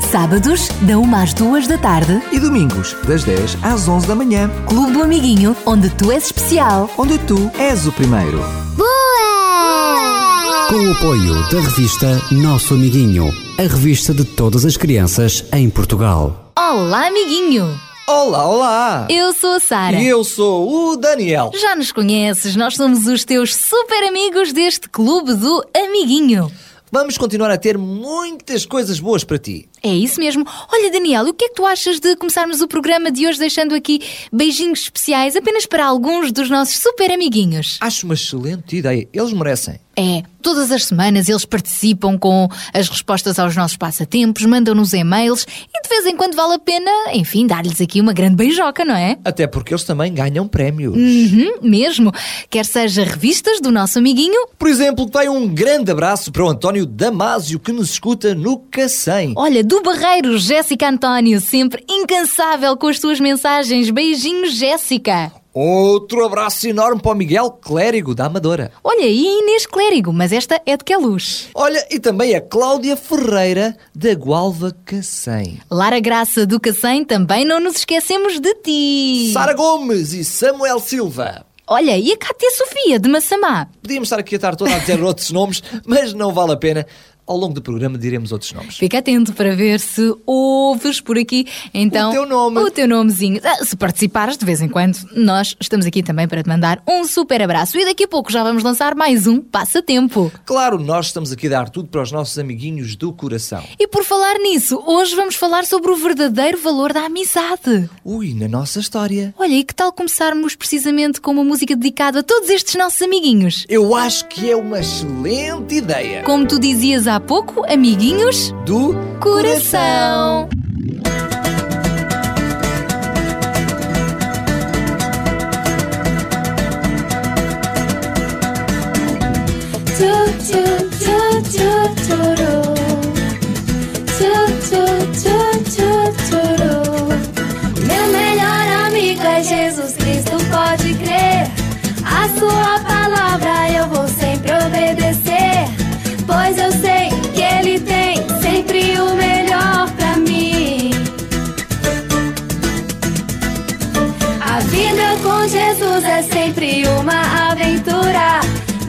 Sábados, da 1 às 2 da tarde, E domingos, das 10 às 11 da manhã, Clube do Amiguinho, onde tu és especial. onde tu és o primeiro. Boa! Com o apoio da revista Nosso Amiguinho, a revista de todas as crianças em Portugal. Olá, amiguinho. Olá, olá! Eu sou a Sara. E eu sou o Daniel. Já nos conheces, nós somos os teus super amigos deste Clube do Amiguinho. Vamos continuar a ter muitas coisas boas para ti. É isso mesmo. Olha, Daniel, o que é que tu achas de começarmos o programa de hoje deixando aqui beijinhos especiais apenas para alguns dos nossos super amiguinhos? Acho uma excelente ideia. Eles merecem. É, todas as semanas eles participam com as respostas aos nossos passatempos, mandam-nos e-mails e de vez em quando vale a pena, enfim, dar-lhes aqui uma grande beijoca, não é? Até porque eles também ganham prémios. Uhum, mesmo. Quer seja revistas do nosso amiguinho, Por exemplo, vai um grande abraço para o António Damásio que nos escuta no Cacém. olha, do Barreiro, Jéssica António, sempre incansável com as suas mensagens. Beijinhos, Jéssica. Outro abraço enorme para o Miguel Clérigo da Amadora. Olha, e a Inês Clérigo, mas esta é de que é luz. Olha, e também a Cláudia Ferreira da Gualva Cacém. Lara Graça do Cacém, também não nos esquecemos de ti. Sara Gomes e Samuel Silva. Olha, e a Cátia Sofia de Massamá. Podíamos estar aqui a estar toda a dizer outros nomes, mas não vale a pena. Ao longo do programa diremos outros nomes. Fica atento para ver se ouves por aqui. Então, O teu nome. O teu nomezinho. Ah, Se participares de vez em quando, nós estamos aqui também para te mandar um super abraço. E daqui a pouco já vamos lançar mais um passatempo. Claro, nós estamos aqui a dar tudo para os nossos amiguinhos do coração. E por falar nisso, hoje vamos falar sobre o verdadeiro valor da amizade. Ui, na nossa história. Olha, e que tal começarmos precisamente com uma música dedicada a todos estes nossos amiguinhos? Eu acho que é uma excelente ideia. Como tu dizias há pouco, amiguinhos, Do coração. Meu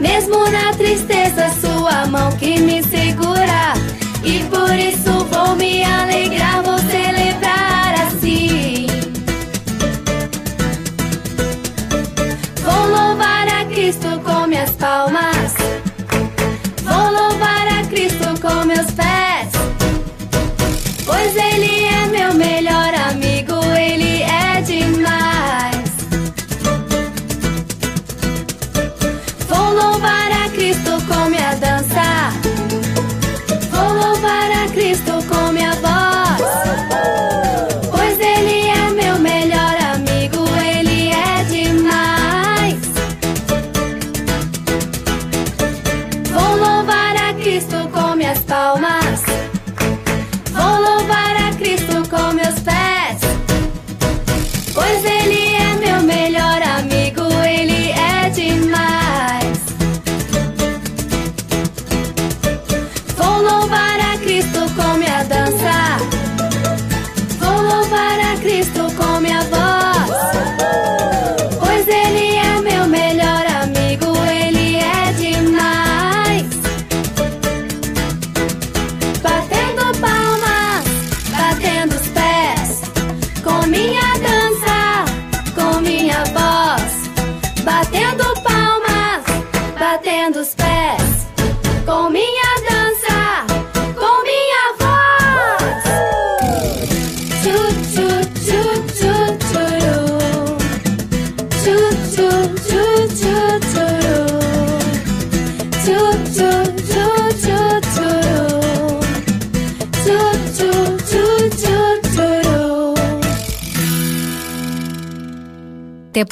Mesmo na tristeza, sua mão que me segura. E por isso vou me alegrar, vou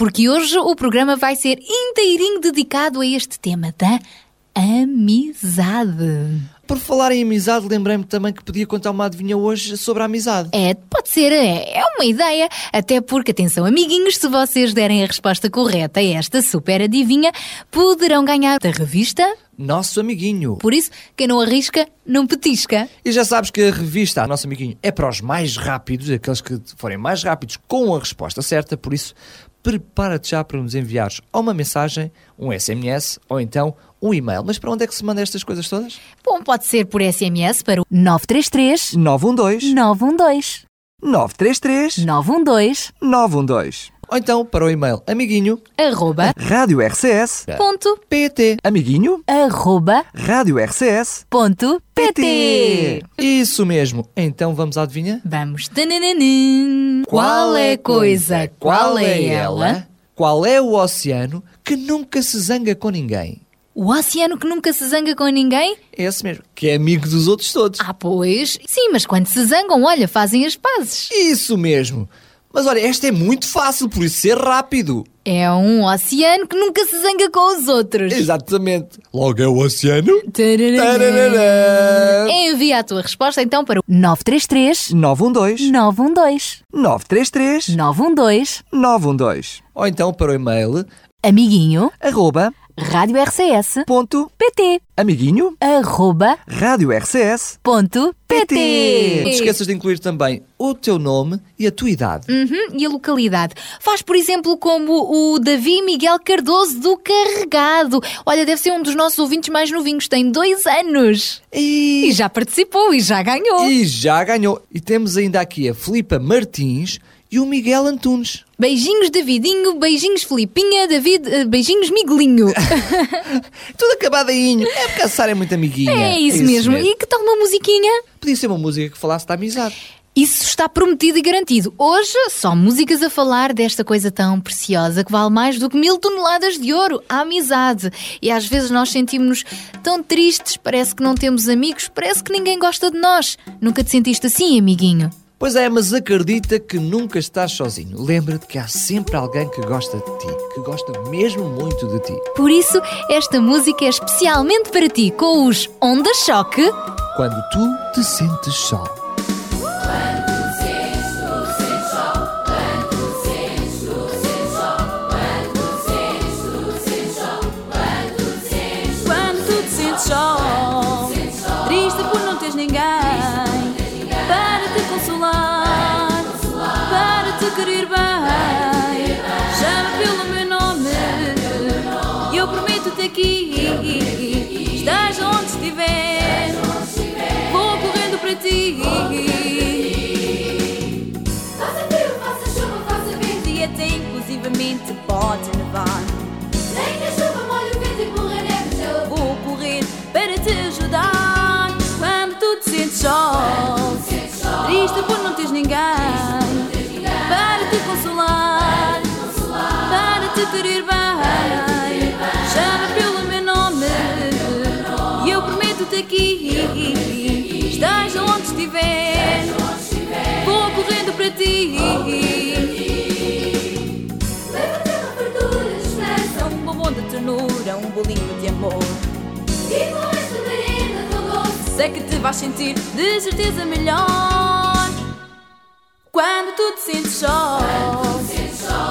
porque hoje o programa vai ser inteirinho dedicado a este tema da amizade. Por falar em amizade, lembrei-me também que podia contar uma adivinha hoje sobre a amizade. É, pode ser, é, é uma ideia. Até porque, atenção, amiguinhos, se vocês derem a resposta correta a esta super adivinha, poderão ganhar da revista. Nosso amiguinho. Por isso, quem não arrisca, não petisca. E já sabes que a revista Nosso Amiguinho é para os mais rápidos, aqueles que forem mais rápidos com a resposta certa, por isso prepara-te já para nos enviares ou uma mensagem, um SMS ou então um e-mail. Mas para onde é que se manda estas coisas todas? Bom, pode ser por SMS para o 933 912 912 933 912 912. Ou então para o e-mail amiguinho arroba rádio RCS ponto PT. Amiguinho arroba rádio RCS ponto pt. Isso mesmo. Então vamos à adivinha? Vamos. Qual é a coisa? Qual é ela? Qual é o oceano que nunca se zanga com ninguém? O oceano que nunca se zanga com ninguém? É esse mesmo. Que é amigo dos outros todos. Ah, pois. Sim, mas quando se zangam, olha, fazem as pazes. Isso mesmo. Mas olha, esta é muito fácil, por isso ser rápido. É um oceano que nunca se zanga com os outros. Exatamente. Logo é o oceano. Envia a tua resposta então para o 933 912 912 933 912 912. Ou então para o e-mail amiguinho arroba rádio RCS ponto pt amiguinho arroba rádio RCS ponto PT. Não te esqueças de incluir também o teu nome e a tua idade. Uhum, e a localidade. Faz, por exemplo, como o Davi Miguel Cardoso do Carregado. Olha, deve ser um dos nossos ouvintes mais novinhos, tem dois anos. E... E já participou e já ganhou. e já ganhou. E temos ainda aqui a Filipa Martins e o Miguel Antunes. Beijinhos, Davidinho, beijinhos, Filipinha, David, eh, beijinhos, Miguelinho. Tudo acabadinho. É porque a Sara é muito amiguinha. É isso, mesmo. E que tal uma musiquinha? Podia ser uma música que falasse da amizade. Isso está prometido e garantido. Hoje, só músicas a falar desta coisa tão preciosa que vale mais do que mil toneladas de ouro, a amizade. E às vezes nós sentimos-nos tão tristes, parece que não temos amigos, parece que ninguém gosta de nós. Nunca te sentiste assim, amiguinho? Pois é, mas acredita que nunca estás sozinho. Lembra-te que há sempre alguém que gosta de ti, que gosta mesmo muito de ti. Por isso, esta música é especialmente para ti, com os Onda Choque. Quando tu te sentes só. Quando tu te sentes só, triste por não teres ninguém para te consolar, para te querer bem. Chama pelo meu nome e eu prometo-te aqui. Estás onde estiver, vou correndo para ti. Leva-te uma de esperança, um bombom de ternura, um bolinho de amor. Sei que te vais sentir de certeza melhor. Quando tu te sentes só,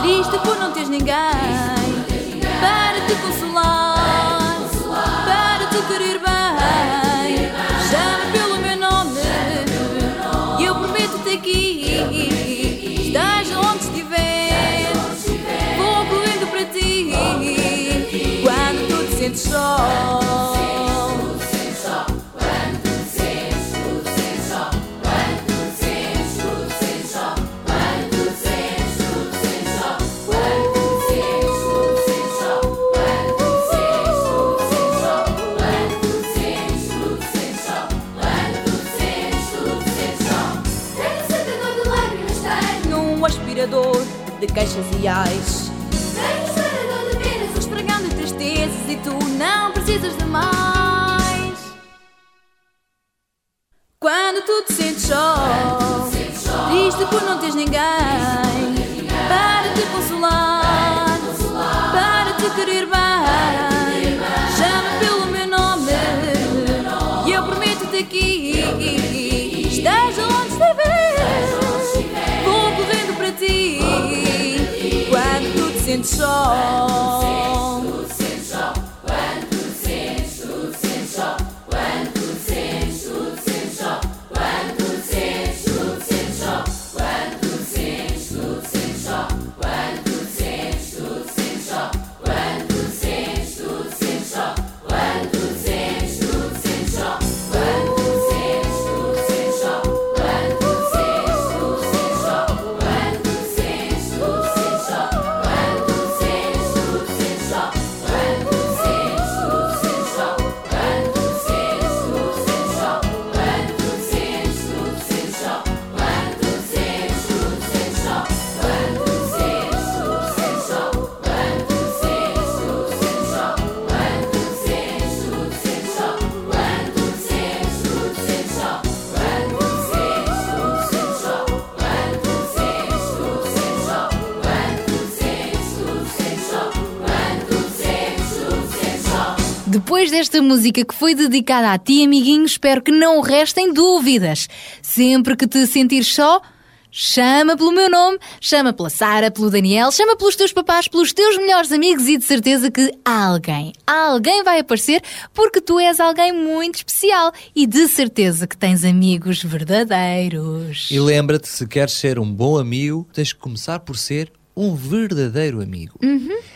triste por não teres ninguém. Para te consolar, para te querer bem. fantasiais. Tenho chorando de penas, espregando tristezas e tu não precisas de mais. Quando tu te sentes só, triste por não teres ninguém, para te consolar, para te querer bem. Só. Depois desta música que foi dedicada a ti, amiguinho, espero que não restem dúvidas. Sempre que te sentires só, chama pelo meu nome, chama pela Sara, pelo Daniel, chama pelos teus papás, pelos teus melhores amigos e de certeza que alguém, alguém vai aparecer porque tu és alguém muito especial e de certeza que tens amigos verdadeiros. E lembra-te, se queres ser um bom amigo, tens que começar por ser um verdadeiro amigo.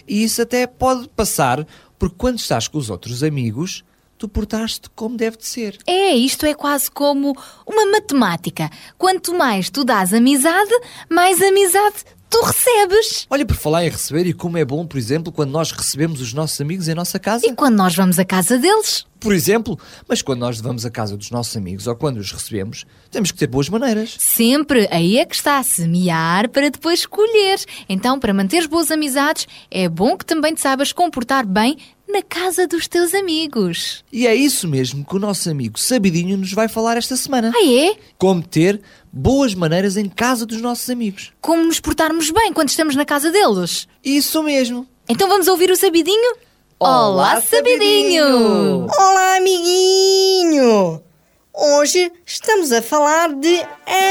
E isso até pode passar porque quando estás com os outros amigos, tu portaste como deve de ser. É, isto é quase como uma matemática. Quanto mais tu dás amizade, mais amizade tu recebes. Olha, por falar em receber, e como é bom, por exemplo, quando nós recebemos os nossos amigos em nossa casa. E quando nós vamos à casa deles? Por exemplo, mas quando nós vamos à casa dos nossos amigos ou quando os recebemos, temos que ter boas maneiras. Sempre aí é que está a semear para depois colher. Então, para manteres boas amizades, é bom que também te saibas comportar bem na casa dos teus amigos. E é isso mesmo que o nosso amigo Sabidinho nos vai falar esta semana. Ah, é? Como ter boas maneiras em casa dos nossos amigos. Como nos portarmos bem quando estamos na casa deles. Isso mesmo. Então vamos ouvir o Sabidinho? Olá, Sabidinho! Olá, amiguinho! Hoje estamos a falar de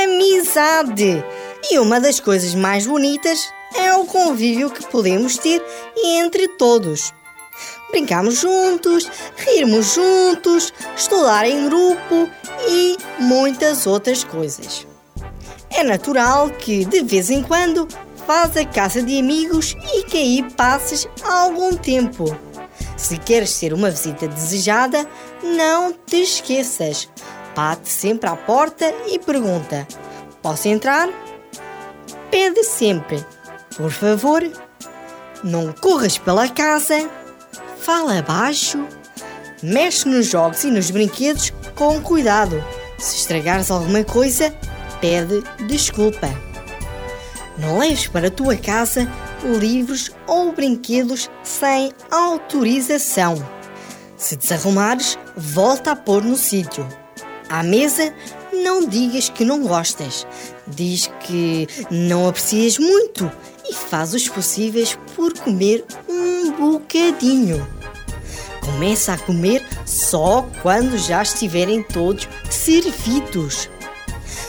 amizade. E uma das coisas mais bonitas é o convívio que podemos ter entre todos. Brincarmos juntos, rirmos juntos, estudar em grupo e muitas outras coisas. É natural que de vez em quando vás à casa de amigos e que aí passes algum tempo. Se queres ter uma visita desejada, não te esqueças. Bate sempre à porta e pergunta: Posso entrar? Pede sempre: Por favor, não corras pela casa, fala baixo, mexe nos jogos e nos brinquedos com cuidado. Se estragares alguma coisa, pede desculpa. Não leves para a tua casa livros ou brinquedos sem autorização. Se desarrumares, volta a pôr no sítio. À mesa, não digas que não gostas. Diz que não aprecias muito e faz os possíveis por comer um bocadinho. Começa a comer só quando já estiverem todos servidos.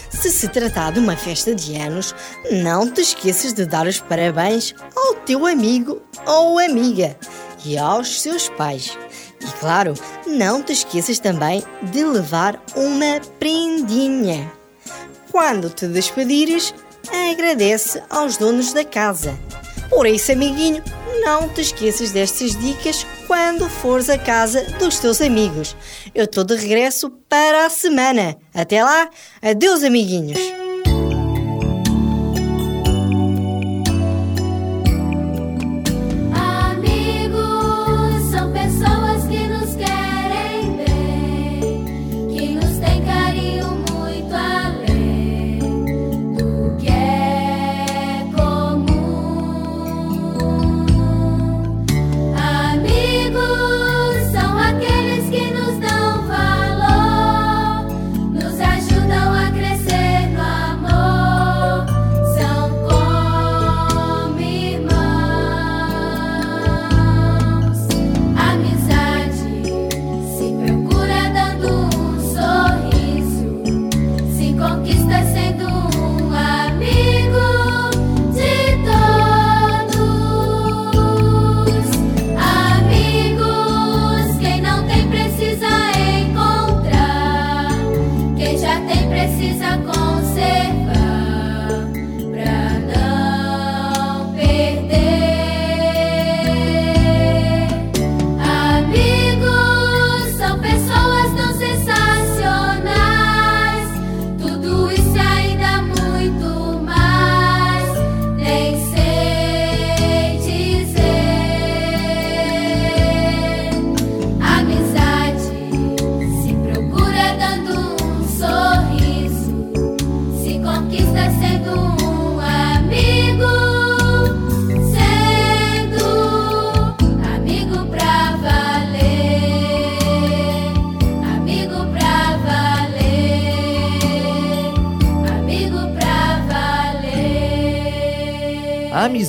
Se se tratar de uma festa de anos, não te esqueças de dar os parabéns ao teu amigo ou amiga e aos seus pais. E claro, não te esqueças também de levar uma prendinha. Quando te despedires, agradece aos donos da casa. Por isso, amiguinho, não te esqueças destas dicas quando fores à casa dos teus amigos. Eu estou de regresso para a semana. Até lá, adeus, amiguinhos.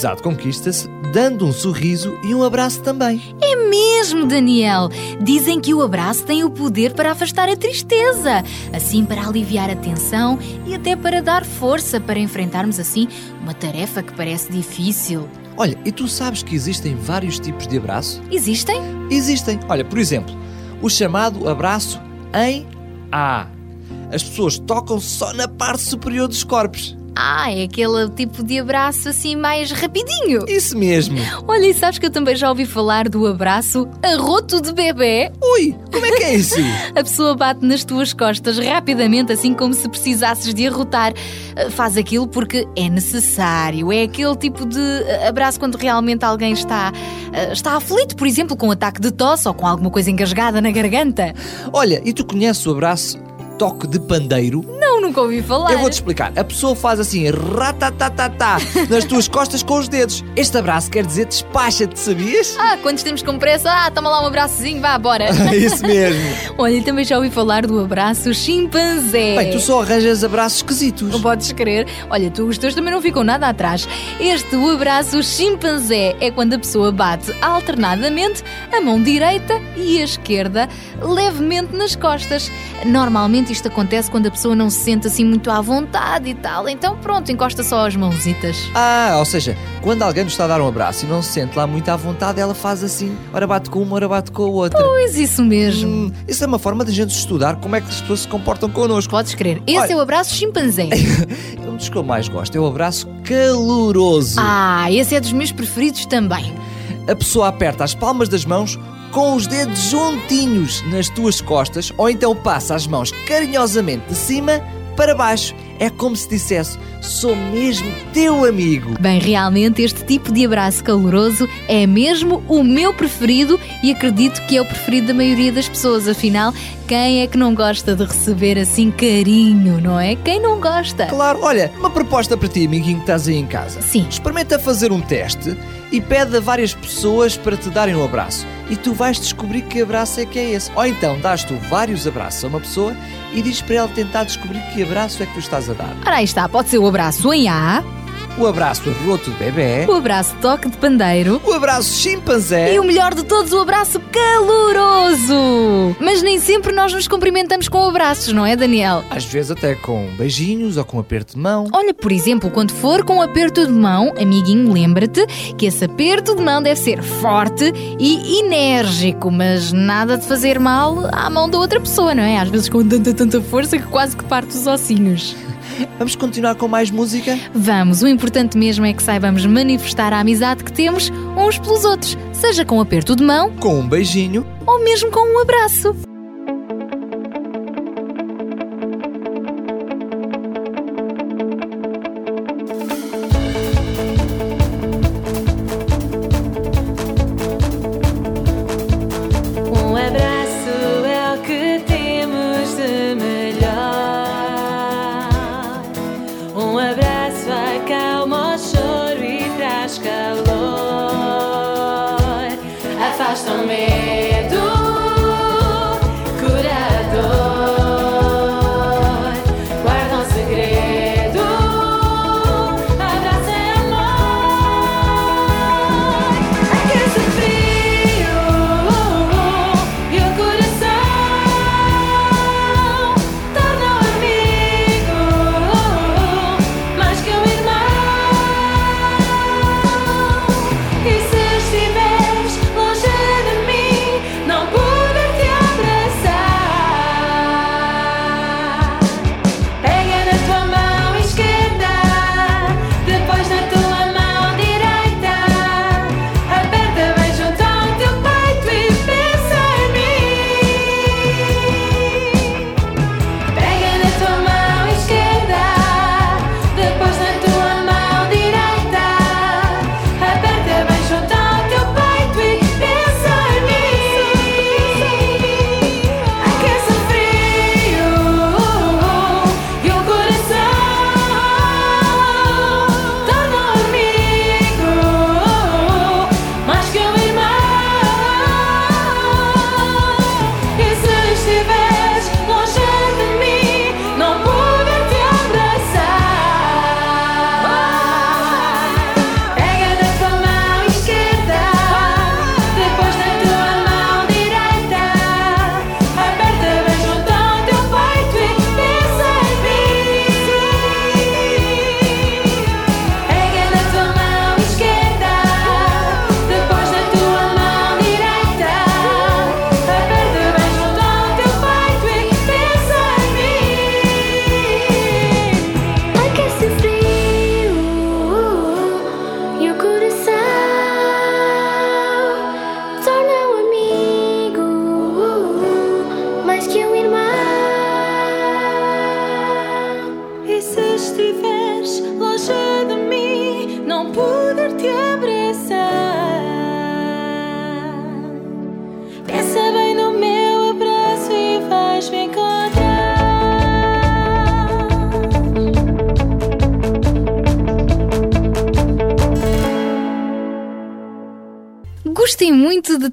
Amizade conquista-se dando um sorriso e um abraço também. É mesmo, Daniel. Dizem que o abraço tem o poder para afastar a tristeza, assim para aliviar a tensão e até para dar força para enfrentarmos assim uma tarefa que parece difícil. Olha, e tu sabes que existem vários tipos de abraço? Existem? Existem. Olha, por exemplo, o chamado abraço em A. As pessoas tocam só na parte superior dos corpos. Ah, é aquele tipo de abraço assim mais rapidinho. Isso mesmo. Olha, e sabes que eu também já ouvi falar do abraço arroto de bebê? Ui, como é que é isso? A pessoa bate nas tuas costas rapidamente, assim como se precisasses de arrotar. Uh, Faz aquilo porque é necessário. É aquele tipo de uh, abraço quando realmente alguém está, uh, está aflito, por exemplo, com um ataque de tosse ou com alguma coisa engasgada na garganta. Olha, e tu conheces o abraço toque de pandeiro? Não, nunca ouvi falar. Eu vou-te explicar. A pessoa faz assim, ratatatata, nas tuas costas com os dedos. Este abraço quer dizer despacha-te, sabias? Ah, quando estamos com pressa, ah, toma lá um abraçozinho, vá, bora. Isso mesmo. Olha, também já ouvi falar do abraço chimpanzé. Bem, tu só arranjas abraços esquisitos. Não podes crer. Olha, tu, os teus também não ficam nada atrás. Este, o abraço chimpanzé, é quando a pessoa bate alternadamente a mão direita e a esquerda levemente nas costas. Normalmente isto acontece quando a pessoa não se sente assim muito à vontade e tal. Então pronto, encosta só as mãozitas. Ah, ou seja, quando alguém nos está a dar um abraço e não se sente lá muito à vontade, ela faz assim, ora bate com uma, ora bate com a outra. Pois isso mesmo. Hum, isso é uma forma de a gente estudar como é que as pessoas se comportam connosco. Podes crer. Esse Olha. é o abraço chimpanzé. Um dos que eu mais gosto é o abraço caloroso. ah, esse é dos meus preferidos também. A pessoa aperta as palmas das mãos com os dedos juntinhos nas tuas costas ou então passa as mãos carinhosamente de cima para baixo. É como se dissesse: sou mesmo teu amigo. Bem, realmente este tipo de abraço caloroso é mesmo o meu preferido e acredito que é o preferido da maioria das pessoas. Afinal, quem é que não gosta de receber assim carinho, não é? Quem não gosta? Claro, olha, uma proposta para ti, amiguinho que estás aí em casa. Sim. Experimenta fazer um teste e pede a várias pessoas para te darem um abraço. E tu vais descobrir que abraço é que é esse. Ou então dás tu vários abraços a uma pessoa e dizes para ela tentar descobrir que abraço é que tu estás a dar. Ora, aí está, pode ser o abraço em A, O abraço arroto de bebê, o abraço toque de pandeiro o abraço chimpanzé. e o melhor de todos, o abraço caloroso. Mas nem sempre nós nos cumprimentamos com abraços, não é, Daniel? Às vezes até com beijinhos ou com aperto de mão. Olha, por exemplo, quando for com aperto de mão, amiguinho, lembra-te que esse aperto de mão deve ser forte e enérgico, mas nada de fazer mal à mão da outra pessoa, não é? Às vezes com tanta, tanta força que quase que parte os ossinhos. Vamos continuar com mais música? Vamos, o importante mesmo é que saibamos manifestar a amizade que temos uns pelos outros, seja com um aperto de mão Com um beijinho. ou mesmo com um abraço.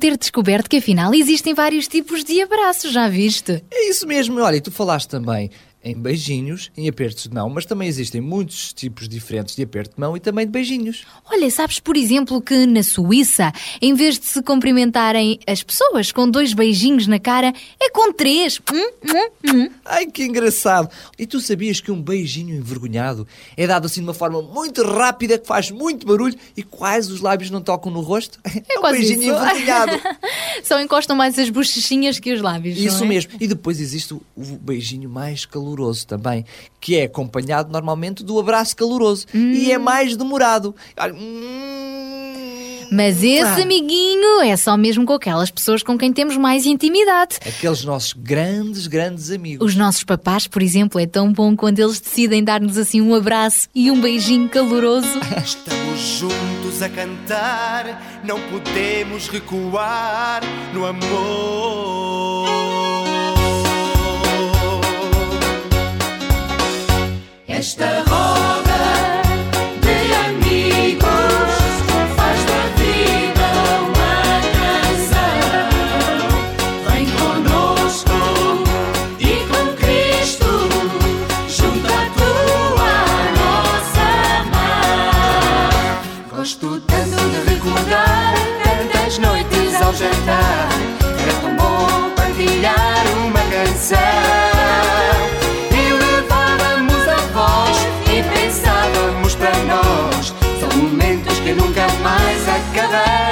Ter descoberto que afinal existem vários tipos de abraços, já viste? É isso mesmo. Olha, e tu falaste também em beijinhos, em apertos de mão, mas também existem muitos tipos diferentes de aperto de mão e também de beijinhos. Olha, sabes, por exemplo, que na Suíça, em vez de se cumprimentarem as pessoas com dois beijinhos na cara, é com três. Hum, hum, hum. Ai, que engraçado! E tu sabias que um beijinho envergonhado é dado assim de uma forma muito rápida, que faz muito barulho e quase os lábios não tocam no rosto? É, um quase beijinho isso. envergonhado. Só encostam mais as bochechinhas que os lábios. Isso é? mesmo. E depois existe o o beijinho mais caloroso também, que é acompanhado normalmente do abraço caloroso e é mais demorado. Olha, hum, Mas esse ah, amiguinho é só mesmo com aquelas pessoas com quem temos mais intimidade. Aqueles nossos grandes, grandes amigos. Os nossos papás, por exemplo, é tão bom quando eles decidem dar-nos assim um abraço e um beijinho caloroso. Estamos juntos a cantar, não podemos recuar no amor. Esta mais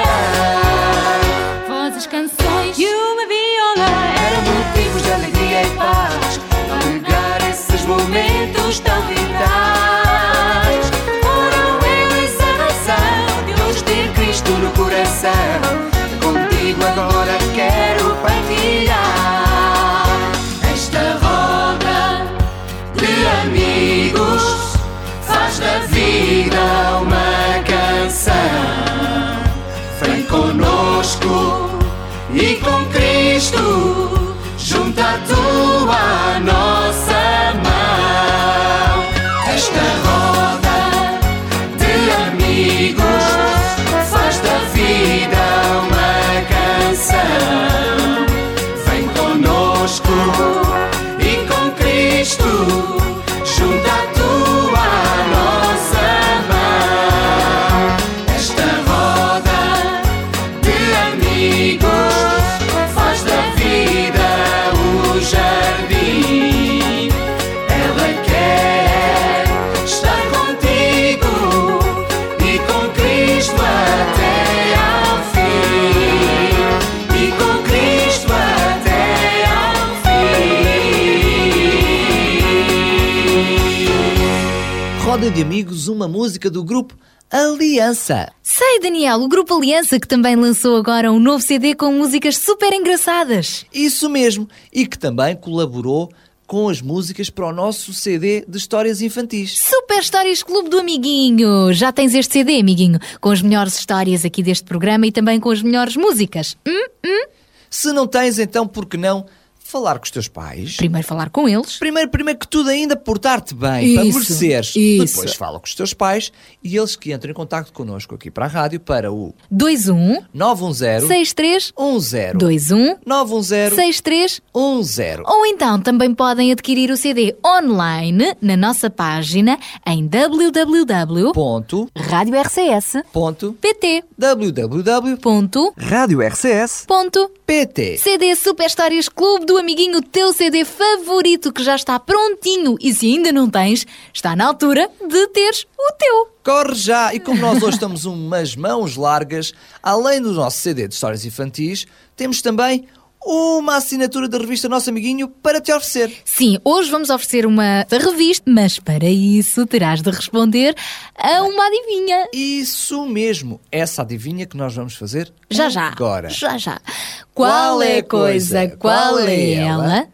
de Amigos, uma música do grupo Aliança. Sei, Daniel, o Grupo Aliança que também lançou agora um novo CD com músicas super engraçadas. Isso mesmo. E que também colaborou com as músicas para o nosso CD de histórias infantis. Super Histórias Clube do Amiguinho. Já tens este CD, amiguinho, com as melhores histórias aqui deste programa e também com as melhores músicas. Hum? Se não tens, então por que não falar com os teus pais? Primeiro falar com eles. Primeiro, primeiro que tudo ainda, portar-te bem, para Isso, mereceres. isso. Depois fala com os teus pais e eles que entram em contato connosco aqui para a rádio para o 21 910 63 10 21 910 63 10. Ou então também podem adquirir o CD online na nossa página em www.radiorcs.pt. Ponto, ponto, CD Super Histórias Clube do Amiguinho, teu CD favorito que já está prontinho. E se ainda não tens, está na altura de teres o teu. Corre já! E como nós hoje estamos umas mãos largas, além do nosso CD de histórias infantis, temos também uma assinatura da revista Nosso Amiguinho para te oferecer. Sim, hoje vamos oferecer uma revista, mas para isso terás de responder a uma adivinha. Isso mesmo, essa adivinha que nós vamos fazer Já já. agora. Já já. Qual é a coisa, qual é ela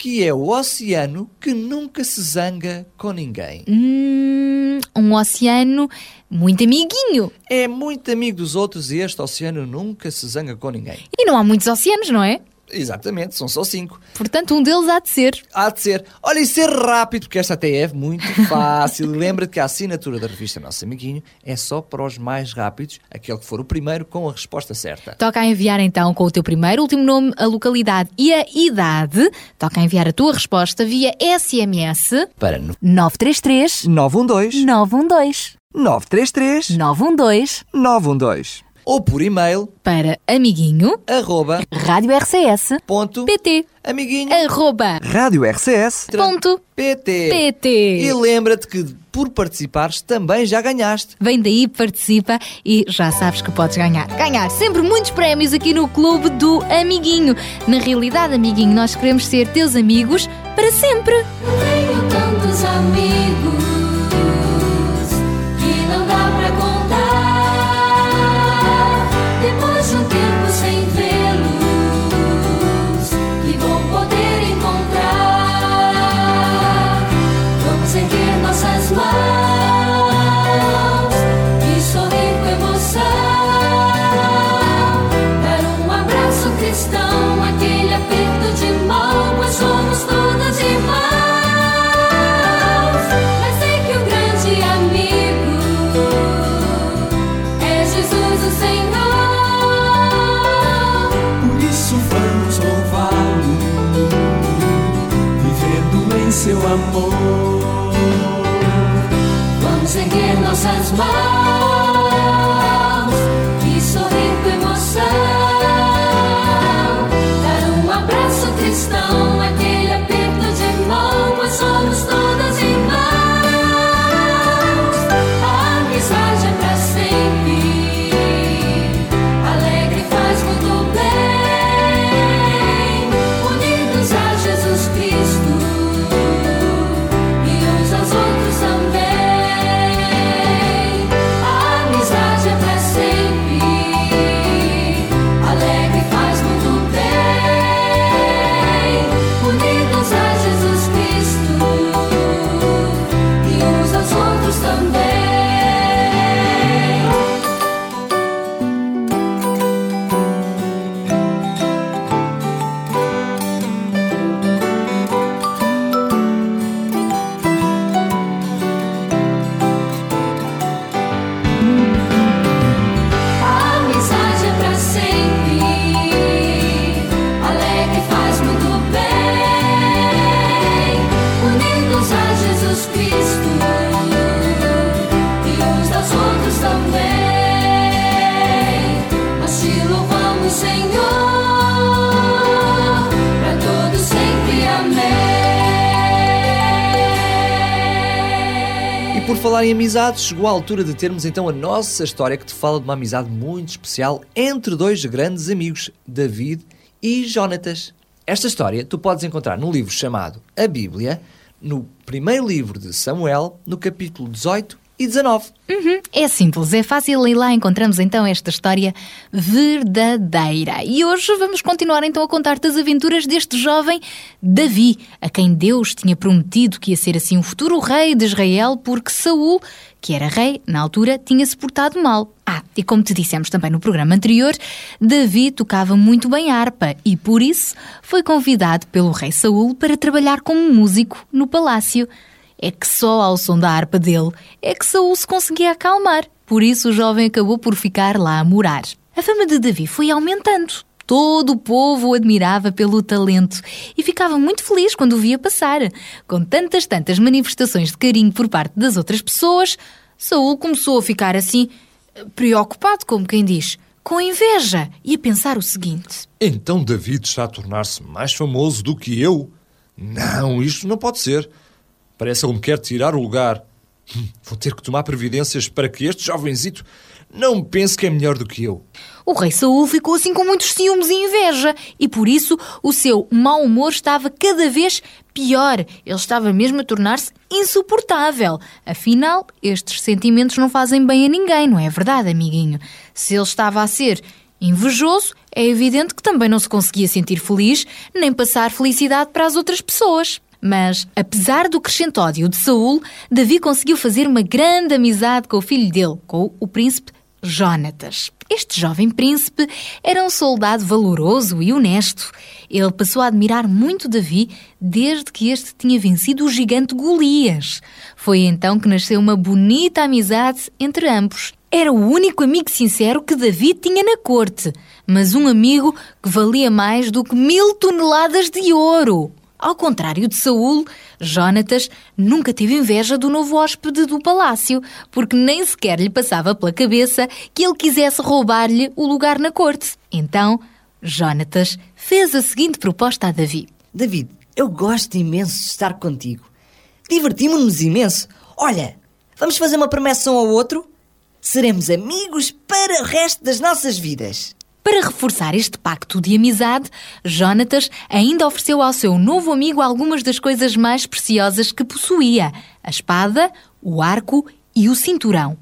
que é o oceano que nunca se zanga com ninguém. Hum, um oceano muito amiguinho. É muito amigo dos outros e este oceano nunca se zanga com ninguém. E não há muitos oceanos, não é? Exatamente, são só cinco. Portanto, um deles há de ser. Há de ser. Olha, e ser rápido, porque esta até é muito fácil. Lembra-te que a assinatura da revista Nosso Amiguinho é só para os mais rápidos, aquele que for o primeiro com a resposta certa. Toca a enviar então com o teu primeiro, último nome, a localidade e a idade. Toca a enviar a tua resposta via SMS Para no 933 912 912 933 912 912 ou por e-mail para amiguinho, arroba Rádio RCS ponto pt, amiguinho arroba, rádio RCS ponto, PT. pt. E lembra-te que por participares também já ganhaste. Vem daí, participa e já sabes que podes ganhar. Ganhar sempre muitos prémios aqui no Clube do Amiguinho. Na realidade, amiguinho, nós queremos ser teus amigos para sempre. Tenho tantos amigos falar em amizade, chegou a altura de termos então a nossa história que te fala de uma amizade muito especial entre dois grandes amigos, David e Jonatas. Esta história tu podes encontrar num livro chamado A Bíblia, no primeiro livro de Samuel, no capítulo 18 e 19. É simples, é fácil e lá encontramos então esta história verdadeira. E hoje vamos continuar então a contar-te as aventuras deste jovem Davi, a quem Deus tinha prometido que ia ser assim um futuro rei de Israel, porque Saul, que era rei na altura, tinha-se portado mal. Ah, e como te dissemos também no programa anterior, Davi tocava muito bem harpa e por isso foi convidado pelo rei Saul para trabalhar como músico no palácio. É que só ao som da harpa dele é que Saul se conseguia acalmar. Por isso o jovem acabou por ficar lá a morar. A fama de Davi foi aumentando. Todo o povo o admirava pelo talento e ficava muito feliz quando o via passar. Com tantas, tantas manifestações de carinho por parte das outras pessoas, Saul começou a ficar assim, preocupado, como quem diz, com inveja e a pensar o seguinte: Então David está a tornar-se mais famoso do que eu? Não, isto não pode ser. Parece que ele me quer tirar o lugar. Hum, Vou ter que tomar providências para que este jovenzito não pense que é melhor do que eu. O rei Saul ficou assim com muitos ciúmes e inveja e por isso o seu mau humor estava cada vez pior. Ele estava mesmo a tornar-se insuportável. Afinal, estes sentimentos não fazem bem a ninguém, não é verdade, amiguinho? Se ele estava a ser Invejoso, é evidente que também não se conseguia sentir feliz nem passar felicidade para as outras pessoas. Mas, apesar do crescente ódio de Saul, Davi conseguiu fazer uma grande amizade com o filho dele, com o príncipe Jonatas. Este jovem príncipe era um soldado valoroso e honesto. Ele passou a admirar muito Davi desde que este tinha vencido o gigante Golias. Foi então que nasceu uma bonita amizade entre ambos. Era o único amigo sincero que Davi tinha na corte, mas um amigo que valia mais do que mil toneladas de ouro. Ao contrário de Saul, Jonatas nunca teve inveja do novo hóspede do palácio, porque nem sequer lhe passava pela cabeça que ele quisesse roubar-lhe o lugar na corte. Então, Jonatas fez a seguinte proposta a Davi. David, eu gosto imenso de estar contigo. Divertimos-nos imenso. Olha, vamos fazer uma promessa um ao outro? Seremos amigos para o resto das nossas vidas. Para reforçar este pacto de amizade, Jonatas ainda ofereceu ao seu novo amigo algumas das coisas mais preciosas que possuía: a espada, o arco e o cinturão.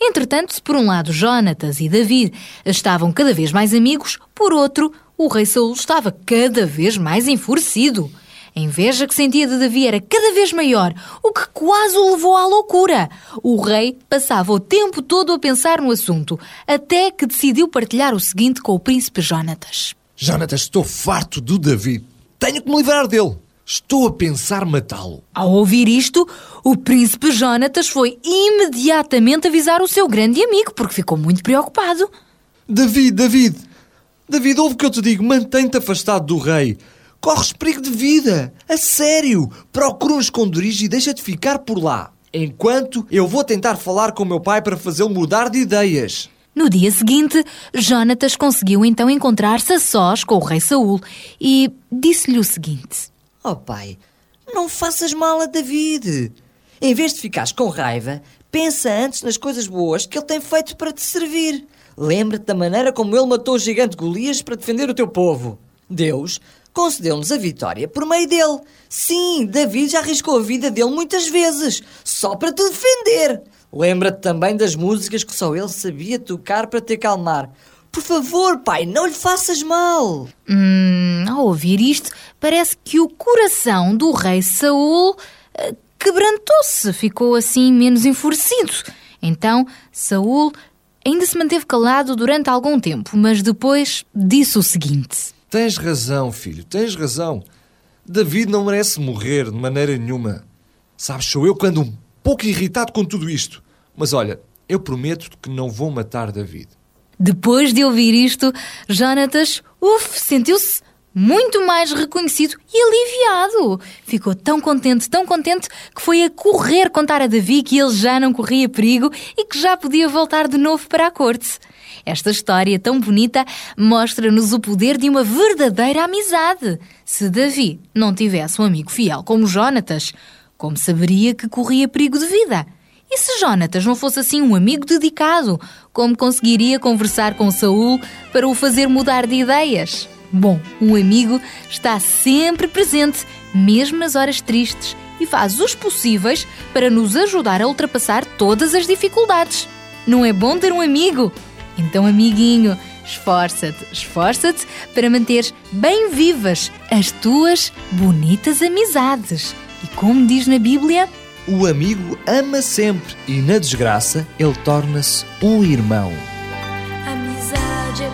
Entretanto, se por um lado Jonatas e David estavam cada vez mais amigos, por outro, o rei Saul estava cada vez mais enfurecido. A inveja que sentia de Davi era cada vez maior, o que quase o levou à loucura. O rei passava o tempo todo a pensar no assunto, até que decidiu partilhar o seguinte com o príncipe Jonatas. Jonatas, estou farto do David. Tenho que me livrar dele. Estou a pensar matá-lo. Ao ouvir isto, o príncipe Jonatas foi imediatamente avisar o seu grande amigo, porque ficou muito preocupado. David, David, David, ouve o que eu te digo. Mantém-te afastado do rei. Corres perigo de vida. A sério. Procura um esconderijo e deixa-te ficar por lá. Enquanto eu vou tentar falar com meu pai para fazê-lo mudar de ideias. No dia seguinte, Jonatas conseguiu então encontrar-se a sós com o rei Saul e disse-lhe o seguinte: Oh pai, não faças mal a David. Em vez de ficares com raiva, pensa antes nas coisas boas que ele tem feito para te servir. Lembra-te da maneira como ele matou o gigante Golias para defender o teu povo. Deus concedeu-nos a vitória por meio dele. Sim, David já arriscou a vida dele muitas vezes, só para te defender. Lembra-te também das músicas que só ele sabia tocar para te acalmar. Por favor, pai, não lhe faças mal. Hum, ao ouvir isto, parece que o coração do rei Saul eh, quebrantou-se, ficou assim menos enfurecido. Então, Saul ainda se manteve calado durante algum tempo, mas depois disse o seguinte: Tens razão, filho, tens razão. David não merece morrer de maneira nenhuma. Sabes, sou eu que ando um pouco irritado com tudo isto. Mas olha, eu prometo que não vou matar David. Depois de ouvir isto, Jonatas, uf, sentiu-se muito mais reconhecido e aliviado. Ficou tão contente, tão contente, que foi a correr contar a Davi que ele já não corria perigo e que já podia voltar de novo para a corte. Esta história tão bonita mostra-nos o poder de uma verdadeira amizade. Se Davi não tivesse um amigo fiel como Jonatas, como saberia que corria perigo de vida? E se Jonatas não fosse assim um amigo dedicado, como conseguiria conversar com Saul para o fazer mudar de ideias? Bom, um amigo está sempre presente, mesmo nas horas tristes, e faz os possíveis para nos ajudar a ultrapassar todas as dificuldades. Não é bom ter um amigo? Então, amiguinho, esforça-te, esforça-te para manteres bem vivas as tuas bonitas amizades. E como diz na Bíblia, o amigo ama sempre e na desgraça ele torna-se um irmão. Amizade é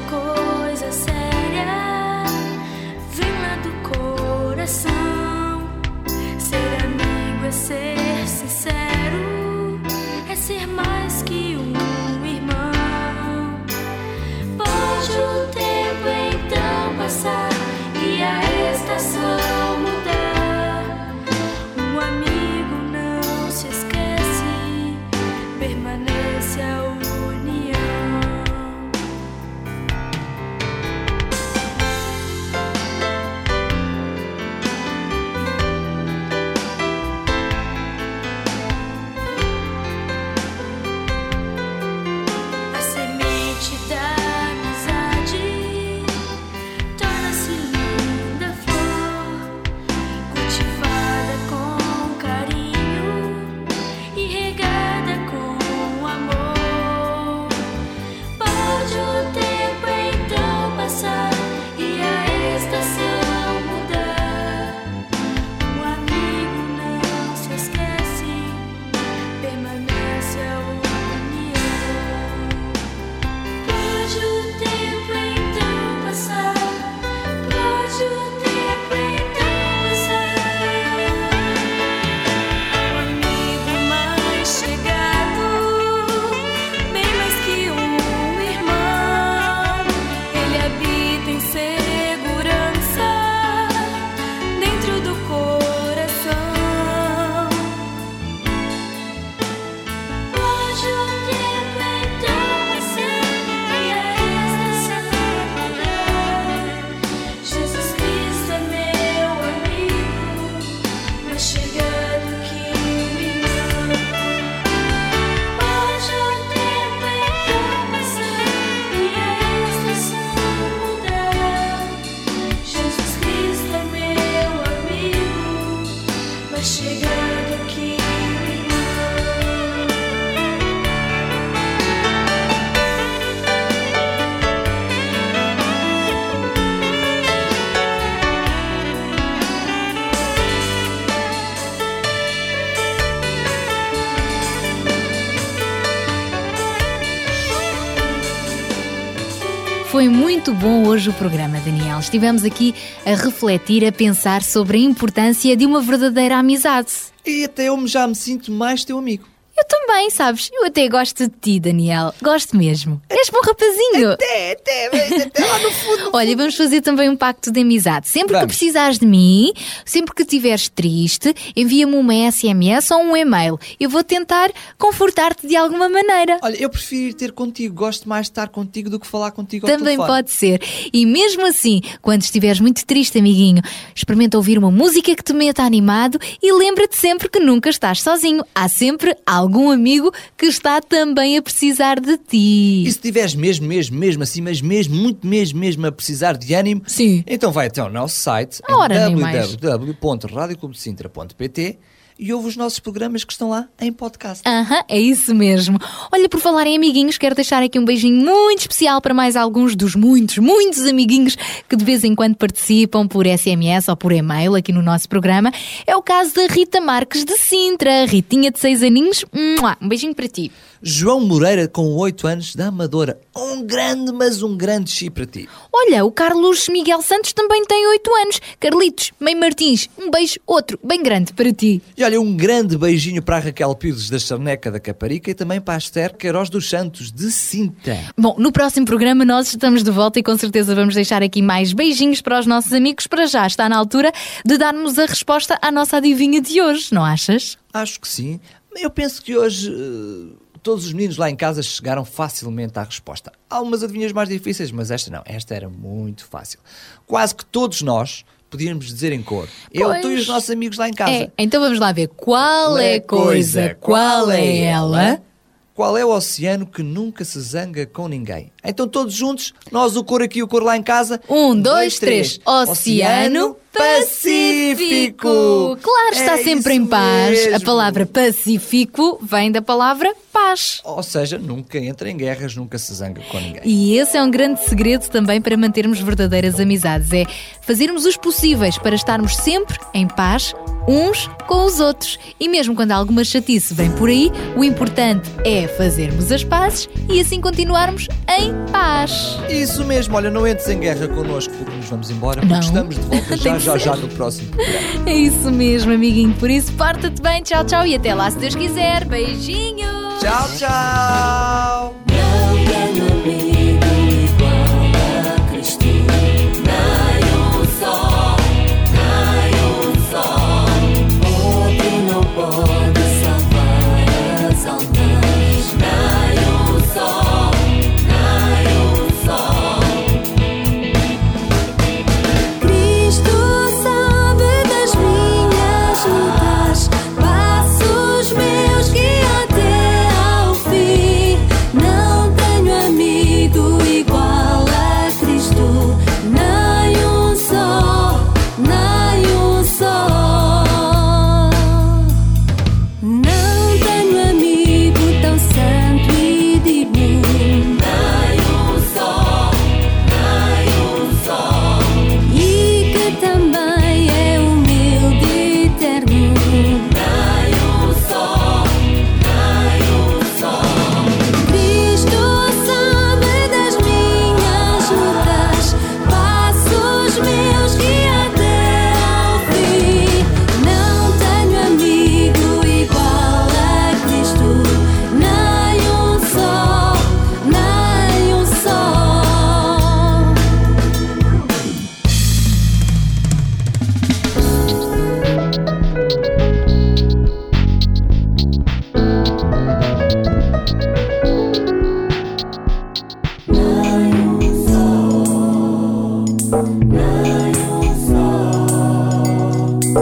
hoje o programa, Daniel. Estivemos aqui a refletir, a pensar sobre a importância de uma verdadeira amizade. E até eu já me sinto mais teu amigo. Eu também, sabes? Eu até gosto de ti, Daniel. Gosto mesmo. És bom rapazinho. Até, até, até lá no fundo. Olha, vamos fazer também um pacto de amizade. Sempre que Vamos. precisares de mim, sempre que estiveres triste, envia-me uma SMS ou um e-mail. Eu vou tentar confortar-te de alguma maneira. Olha, eu prefiro ir ter contigo. Gosto mais de estar contigo do que falar contigo ao Também pode ser. E mesmo assim, quando estiveres muito triste, amiguinho, experimenta ouvir uma música que te meta animado e lembra-te sempre que nunca estás sozinho. Há sempre algum amigo que está também a precisar de ti. E se estiveres mesmo, mesmo, mesmo assim, mas mesmo, muito mesmo, mesmo a precisar de ânimo, Sim. então vai até ao nosso site Ora, em www.radioclubdecintra.pt e ouve os nossos programas que estão lá em podcast. Aham, é isso mesmo. Olha, por falar em amiguinhos, quero deixar aqui um beijinho muito especial para mais alguns dos muitos, muitos amiguinhos que de vez em quando participam por SMS ou por e-mail aqui no nosso programa. É o caso da Rita Marques de Sintra. Ritinha de seis aninhos, um beijinho para ti. João Moreira, com 8 anos, da Amadora. Um grande, mas um grande chi para ti. Olha, o Carlos Miguel Santos também tem oito anos. Carlitos, Mãe Martins, um beijo, outro, bem grande para ti. E olha, um grande beijinho para a Raquel Pires da Charneca da Caparica e também para a Esther Queiroz dos Santos de Cinta. Bom, no próximo programa nós estamos de volta e com certeza vamos deixar aqui mais beijinhos para os nossos amigos. Para já está na altura de darmos a resposta à nossa adivinha de hoje, não achas? Acho que sim. Eu penso que hoje eh, todos os meninos lá em casa chegaram facilmente à resposta. Há algumas adivinhas mais difíceis, mas esta não. Esta era muito fácil. Quase que todos nós podíamos dizer em cor. Eu, Pois. tu e os nossos amigos lá em casa. É, então vamos lá ver qual é a coisa, qual é ela. Qual é o oceano que nunca se zanga com ninguém? Então todos juntos, nós o cor aqui e o cor lá em casa. Um, dois, três. Oceano Pacífico. Claro, está É sempre em paz. A mesmo. palavra Pacífico vem da palavra paz. Ou seja, nunca entra em guerras, nunca se zanga com ninguém. E esse é um grande segredo também para mantermos verdadeiras amizades. É fazermos os possíveis para estarmos sempre em paz uns com os outros. E mesmo quando alguma chatice vem por aí, o importante é fazermos as pazes e assim continuarmos em paz. Isso mesmo, olha, não entres em guerra connosco porque nos vamos embora, porque Não. estamos de volta já, já, já no próximo programa. É isso mesmo, amiguinho. Por isso, porta-te bem. Tchau, tchau. E até lá, se Deus quiser. Beijinhos. Tchau, tchau!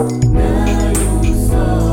Now you saw.